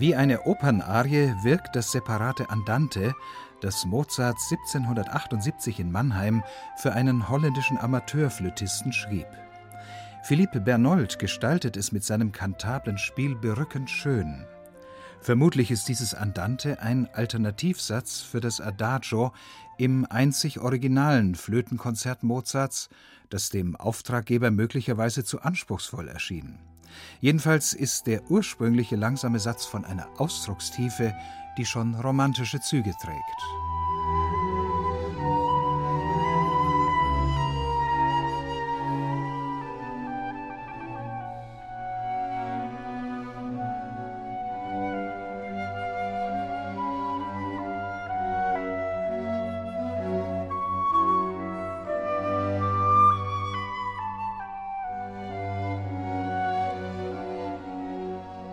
Wie eine Opernarie wirkt das separate Andante, das Mozart 1778 in Mannheim für einen holländischen Amateurflötisten schrieb. Philippe Bernold gestaltet es mit seinem kantablen Spiel berückend schön. Vermutlich ist dieses Andante ein Alternativsatz für das Adagio im einzig originalen Flötenkonzert Mozarts, das dem Auftraggeber möglicherweise zu anspruchsvoll erschien. Jedenfalls ist der ursprüngliche langsame Satz von einer Ausdruckstiefe, die schon romantische Züge trägt.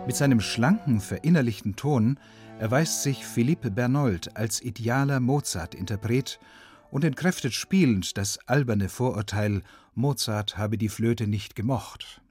Mit seinem schlanken, verinnerlichten Ton erweist sich Philippe Bernold als idealer Mozart-Interpret und entkräftet spielend das alberne Vorurteil, Mozart habe die Flöte nicht gemocht.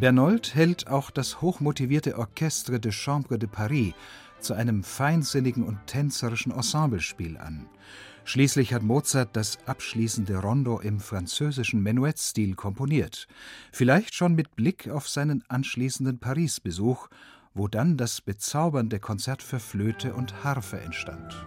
Bernold hält auch das hochmotivierte Orchestre de Chambre de Paris zu einem feinsinnigen und tänzerischen Ensemblespiel an. Schließlich hat Mozart das abschließende Rondo im französischen Menuettstil komponiert, vielleicht schon mit Blick auf seinen anschließenden Paris-Besuch, wo dann das bezaubernde Konzert für Flöte und Harfe entstand.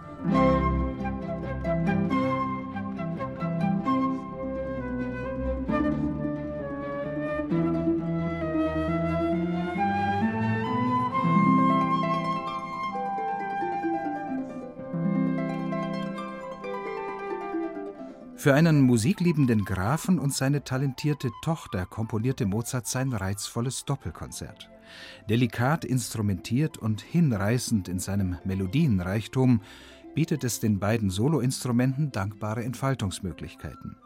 Für einen musikliebenden Grafen und seine talentierte Tochter komponierte Mozart sein reizvolles Doppelkonzert. Delikat instrumentiert und hinreißend in seinem Melodienreichtum bietet es den beiden Soloinstrumenten dankbare Entfaltungsmöglichkeiten.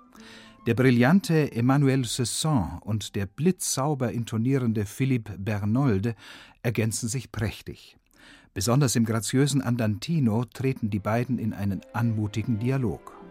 Der brillante Emmanuel Cesson und der blitzsauber intonierende Philippe Bernold ergänzen sich prächtig. Besonders im graziösen Andantino treten die beiden in einen anmutigen Dialog.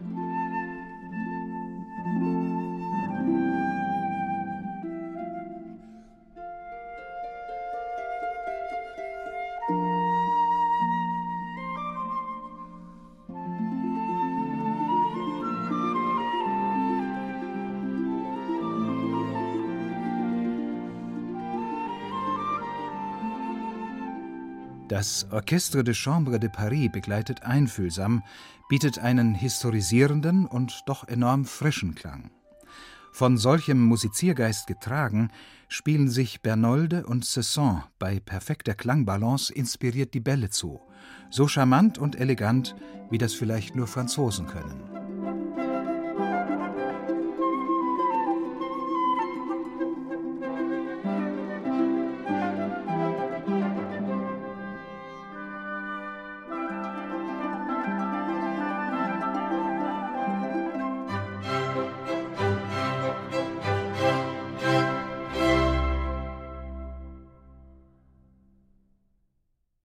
Das Orchestre de Chambre de Paris begleitet einfühlsam, bietet einen historisierenden und doch enorm frischen Klang. Von solchem Musiziergeist getragen, spielen sich Bernolde und Cesson bei perfekter Klangbalance inspiriert die Bälle zu, so charmant und elegant, wie das vielleicht nur Franzosen können.